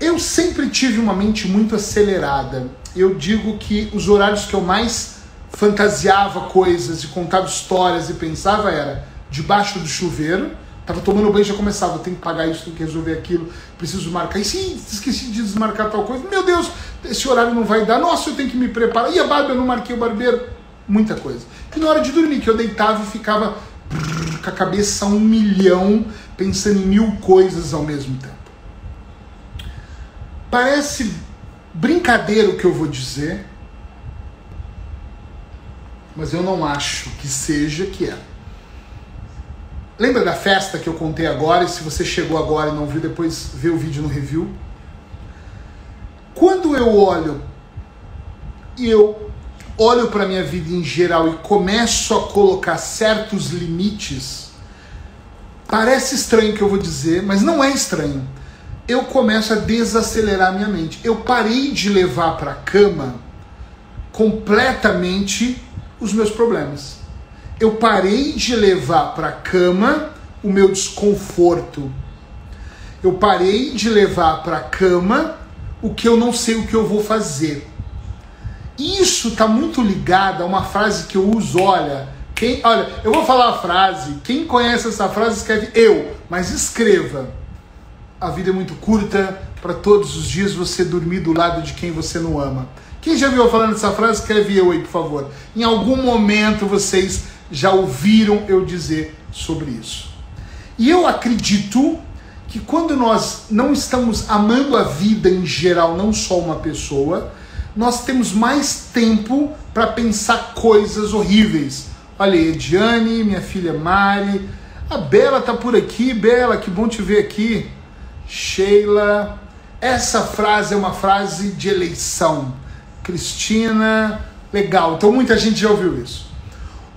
Eu sempre tive uma mente muito acelerada. Eu digo que os horários que eu mais fantasiava coisas e contava histórias e pensava era debaixo do chuveiro, tava tomando banho e já começava, tenho que pagar isso, tenho que resolver aquilo, preciso marcar. E sim, esqueci de desmarcar tal coisa. Meu Deus, esse horário não vai dar. Nossa, eu tenho que me preparar. E a barba, eu não marquei o barbeiro. Muita coisa. E na hora de dormir, que eu deitava e ficava com a cabeça um milhão, pensando em mil coisas ao mesmo tempo. Parece brincadeira o que eu vou dizer, mas eu não acho que seja que é. Lembra da festa que eu contei agora? E se você chegou agora e não viu, depois vê o vídeo no review. Quando eu olho e eu olho para minha vida em geral e começo a colocar certos limites, parece estranho o que eu vou dizer, mas não é estranho eu começo a desacelerar minha mente. Eu parei de levar para a cama completamente os meus problemas. Eu parei de levar para a cama o meu desconforto. Eu parei de levar para a cama o que eu não sei o que eu vou fazer. Isso está muito ligado a uma frase que eu uso, olha, quem, olha, eu vou falar a frase, quem conhece essa frase escreve eu, mas escreva a vida é muito curta para todos os dias você dormir do lado de quem você não ama. Quem já viu falando essa frase, escreve eu aí, por favor. Em algum momento vocês já ouviram eu dizer sobre isso. E eu acredito que quando nós não estamos amando a vida em geral, não só uma pessoa, nós temos mais tempo para pensar coisas horríveis. Olha, Ediane, minha filha Mari, a Bela tá por aqui, Bela, que bom te ver aqui. Sheila. Essa frase é uma frase de eleição. Cristina, legal. Então muita gente já ouviu isso.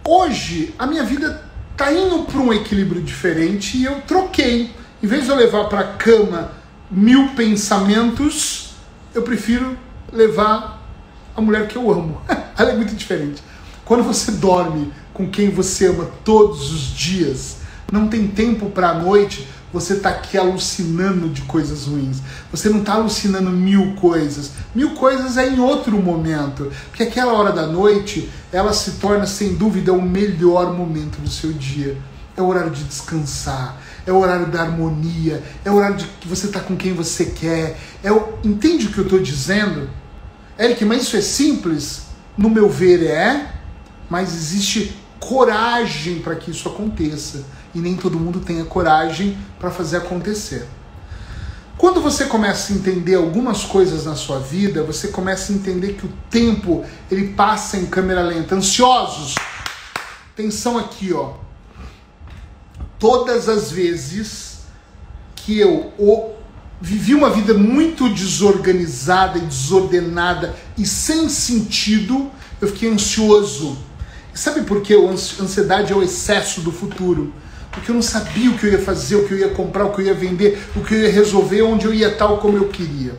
Hoje a minha vida tá indo para um equilíbrio diferente e eu troquei. Em vez de eu levar para cama mil pensamentos, eu prefiro levar a mulher que eu amo. Ela é muito diferente. Quando você dorme com quem você ama todos os dias, não tem tempo para a noite, você está aqui alucinando de coisas ruins. Você não está alucinando mil coisas. Mil coisas é em outro momento. Porque aquela hora da noite, ela se torna, sem dúvida, o melhor momento do seu dia. É o horário de descansar, é o horário da harmonia, é o horário de que você está com quem você quer. É o... Entende o que eu estou dizendo? Eric, mas isso é simples? No meu ver, é, mas existe coragem para que isso aconteça e nem todo mundo tem a coragem para fazer acontecer. Quando você começa a entender algumas coisas na sua vida, você começa a entender que o tempo ele passa em câmera lenta. Ansiosos, atenção aqui, ó. Todas as vezes que eu vivi uma vida muito desorganizada e desordenada e sem sentido, eu fiquei ansioso. E sabe por quê? A ansiedade é o excesso do futuro porque eu não sabia o que eu ia fazer, o que eu ia comprar, o que eu ia vender, o que eu ia resolver, onde eu ia tal como eu queria.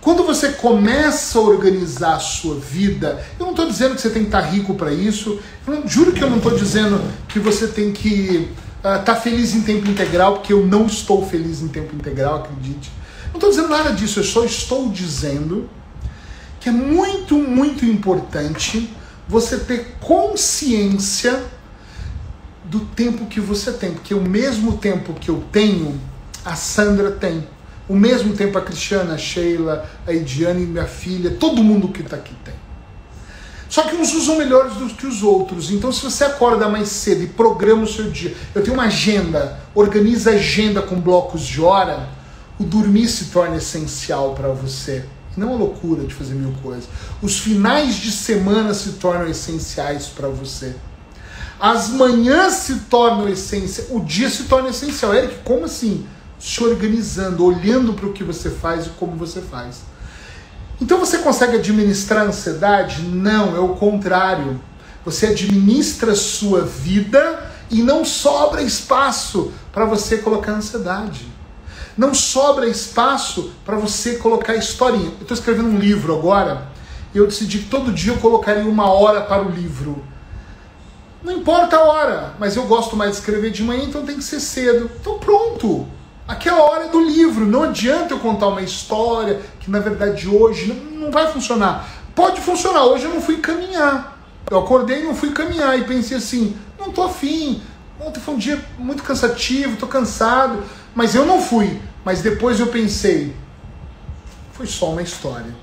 Quando você começa a organizar a sua vida, eu não estou dizendo que você tem que estar rico para isso, eu não, juro que eu não estou dizendo que você tem que estar uh, tá feliz em tempo integral, porque eu não estou feliz em tempo integral, acredite. Não estou dizendo nada disso, eu só estou dizendo que é muito, muito importante você ter consciência do tempo que você tem, porque o mesmo tempo que eu tenho, a Sandra tem. O mesmo tempo a Cristiana, a Sheila, a Ediane, minha filha, todo mundo que está aqui tem. Só que uns usam melhores do que os outros. Então, se você acorda mais cedo e programa o seu dia, eu tenho uma agenda, organiza a agenda com blocos de hora, o dormir se torna essencial para você. Não a loucura de fazer mil coisas. Os finais de semana se tornam essenciais para você. As manhãs se tornam essência, o dia se torna essencial. Eric, como assim? Se organizando, olhando para o que você faz e como você faz. Então você consegue administrar a ansiedade? Não, é o contrário. Você administra a sua vida e não sobra espaço para você colocar ansiedade. Não sobra espaço para você colocar historinha. Eu estou escrevendo um livro agora e eu decidi que todo dia eu colocaria uma hora para o livro Não importa a hora, mas eu gosto mais de escrever de manhã, então tem que ser cedo. Então pronto. Aquela hora é do livro. Não adianta eu contar uma história que na verdade hoje não, não vai funcionar. Pode funcionar. Hoje eu não fui caminhar. Eu acordei e não fui caminhar e pensei assim, não tô afim. Ontem foi um dia muito cansativo, tô cansado. Mas eu não fui. Mas depois eu pensei, foi só uma história.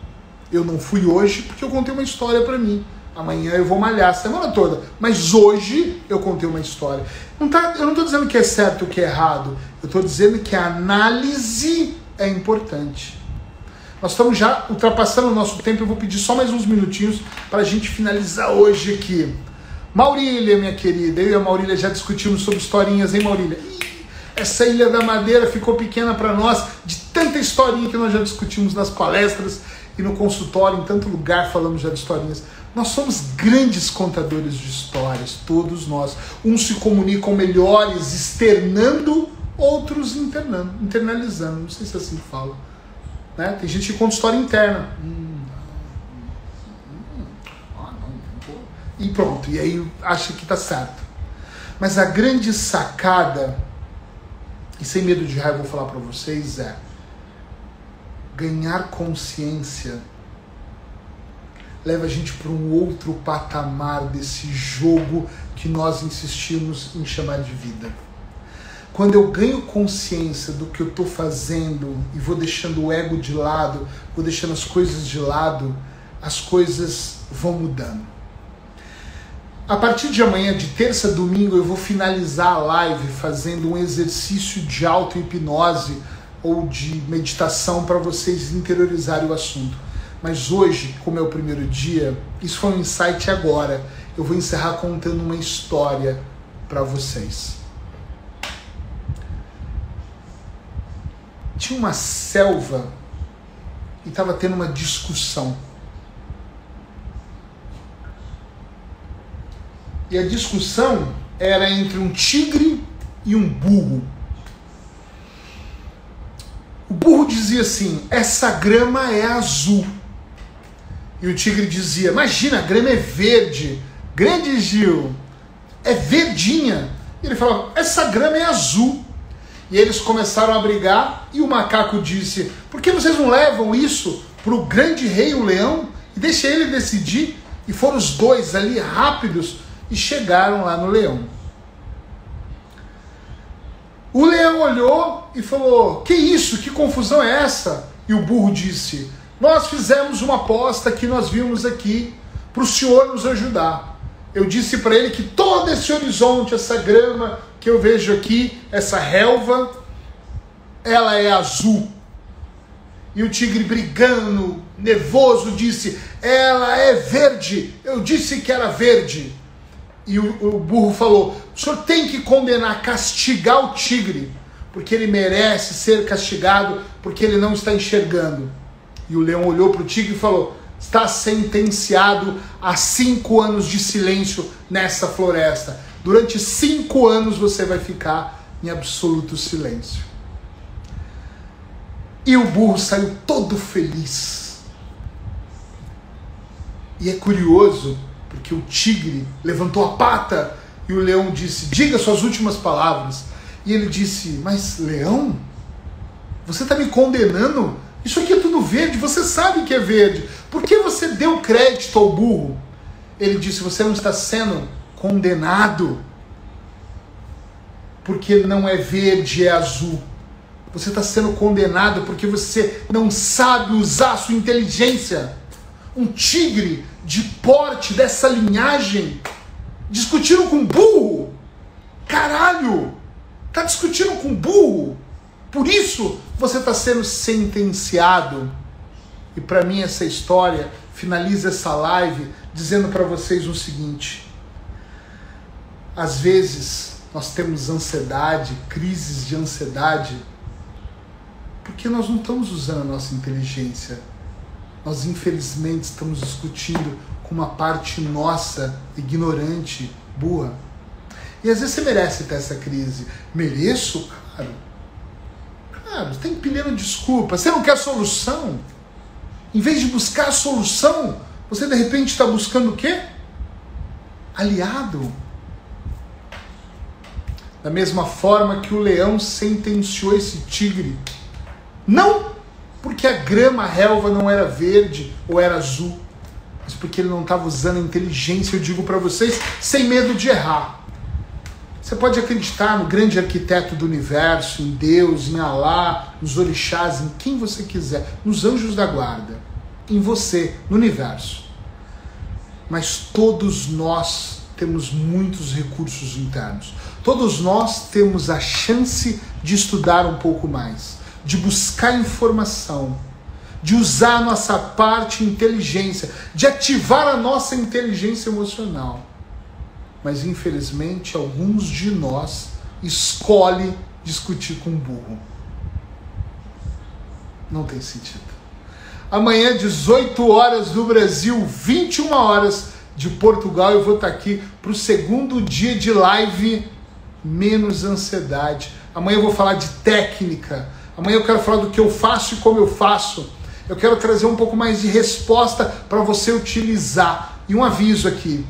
Eu não fui hoje porque eu contei uma história para mim. Amanhã eu vou malhar a semana toda. Mas hoje eu contei uma história. Não tá, eu não estou dizendo que é certo ou que é errado. Eu estou dizendo que a análise é importante. Nós estamos já ultrapassando o nosso tempo. Eu vou pedir só mais uns minutinhos para a gente finalizar hoje aqui. Maurília, minha querida, eu e a Maurília já discutimos sobre historinhas, hein, Maurília? essa Ilha da Madeira ficou pequena para nós, de tanta historinha que nós já discutimos nas palestras e no consultório, em tanto lugar falamos já de historinhas. Nós somos grandes contadores de histórias, todos nós. Uns se comunicam melhores externando, outros internando, internalizando. Não sei se é assim fala. Né? Tem gente que conta história interna. Hum, hum, ah, e pronto, e aí acha que está certo. Mas a grande sacada, e sem medo de raiva vou falar para vocês, é ganhar consciência leva a gente para um outro patamar desse jogo que nós insistimos em chamar de vida. Quando eu ganho consciência do que eu estou fazendo e vou deixando o ego de lado, vou deixando as coisas de lado, as coisas vão mudando. A partir de amanhã, de terça a domingo, eu vou finalizar a live fazendo um exercício de auto-hipnose ou de meditação para vocês interiorizarem o assunto. Mas hoje, como é o primeiro dia, isso foi um insight agora. Eu vou encerrar contando uma história para vocês. Tinha uma selva e estava tendo uma discussão. E a discussão era entre um tigre e um burro. O burro dizia assim: essa grama é azul. E o tigre dizia: Imagina, a grama é verde. Grande Gil, é verdinha. E ele falava: Essa grama é azul. E eles começaram a brigar. E o macaco disse: Por que vocês não levam isso para o grande rei, o leão, e deixa ele decidir? E foram os dois ali rápidos e chegaram lá no leão. O leão olhou e falou: Que isso? Que confusão é essa? E o burro disse: nós fizemos uma aposta que nós vimos aqui para o senhor nos ajudar. Eu disse para ele que todo esse horizonte, essa grama que eu vejo aqui, essa relva, ela é azul. E o tigre brigando, nervoso, disse: Ela é verde. Eu disse que era verde. E o, o burro falou: O senhor tem que condenar, castigar o tigre, porque ele merece ser castigado, porque ele não está enxergando. E o leão olhou para o tigre e falou: Está sentenciado a cinco anos de silêncio nessa floresta. Durante cinco anos você vai ficar em absoluto silêncio. E o burro saiu todo feliz. E é curioso, porque o tigre levantou a pata e o leão disse: Diga suas últimas palavras. E ele disse: Mas, leão, você está me condenando isso aqui é tudo verde, você sabe que é verde. Por que você deu crédito ao burro? Ele disse: Você não está sendo condenado. Porque não é verde, é azul. Você está sendo condenado porque você não sabe usar a sua inteligência. Um tigre de porte dessa linhagem discutindo com burro. Caralho! Tá discutindo com burro. Por isso você está sendo sentenciado. E para mim essa história finaliza essa live dizendo para vocês o seguinte: às vezes nós temos ansiedade, crises de ansiedade, porque nós não estamos usando a nossa inteligência. Nós infelizmente estamos discutindo com uma parte nossa ignorante, burra. E às vezes você merece ter essa crise. Mereço? Claro ah, você está empilhando desculpa. Você não quer solução? Em vez de buscar a solução, você de repente está buscando o quê? Aliado. Da mesma forma que o leão sentenciou esse tigre. Não porque a grama, a relva não era verde ou era azul, mas porque ele não estava usando a inteligência, eu digo para vocês, sem medo de errar. Você pode acreditar no grande arquiteto do universo, em Deus, em Alá, nos orixás, em quem você quiser, nos anjos da guarda, em você, no universo. Mas todos nós temos muitos recursos internos. Todos nós temos a chance de estudar um pouco mais, de buscar informação, de usar a nossa parte inteligência, de ativar a nossa inteligência emocional mas infelizmente alguns de nós escolhe discutir com burro. Não tem sentido. Amanhã, 18 horas do Brasil, 21 horas de Portugal, eu vou estar aqui para o segundo dia de live Menos Ansiedade. Amanhã eu vou falar de técnica. Amanhã eu quero falar do que eu faço e como eu faço. Eu quero trazer um pouco mais de resposta para você utilizar. E um aviso aqui: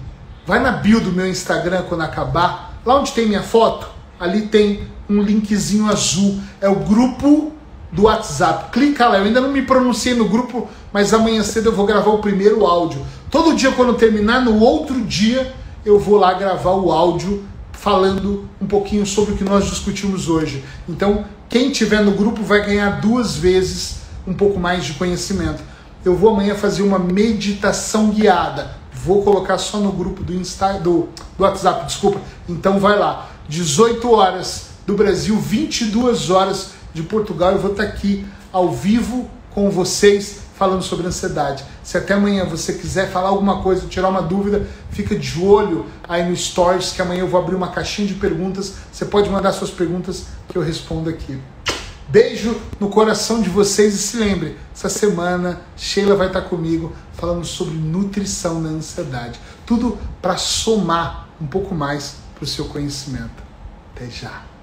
Vai na bio do meu Instagram quando acabar, lá onde tem minha foto, ali tem um linkzinho azul, é o grupo do WhatsApp. Clica lá, eu ainda não me pronunciei no grupo, mas amanhã cedo eu vou gravar o primeiro áudio. Todo dia quando terminar, no outro dia eu vou lá gravar o áudio falando um pouquinho sobre o que nós discutimos hoje. Então, quem tiver no grupo vai ganhar duas vezes um pouco mais de conhecimento. Eu vou amanhã fazer uma meditação guiada Vou colocar só no grupo do, Insta, do, do WhatsApp, desculpa. Então vai lá. 18 horas do Brasil, 22 horas de Portugal. Eu vou estar aqui ao vivo com vocês falando sobre ansiedade. Se até amanhã você quiser falar alguma coisa, tirar uma dúvida, fica de olho aí no Stories, que amanhã eu vou abrir uma caixinha de perguntas. Você pode mandar suas perguntas que eu respondo aqui. Beijo no coração de vocês e se lembre, essa semana Sheila vai estar comigo falando sobre nutrição na ansiedade. Tudo para somar um pouco mais para o seu conhecimento. Até já!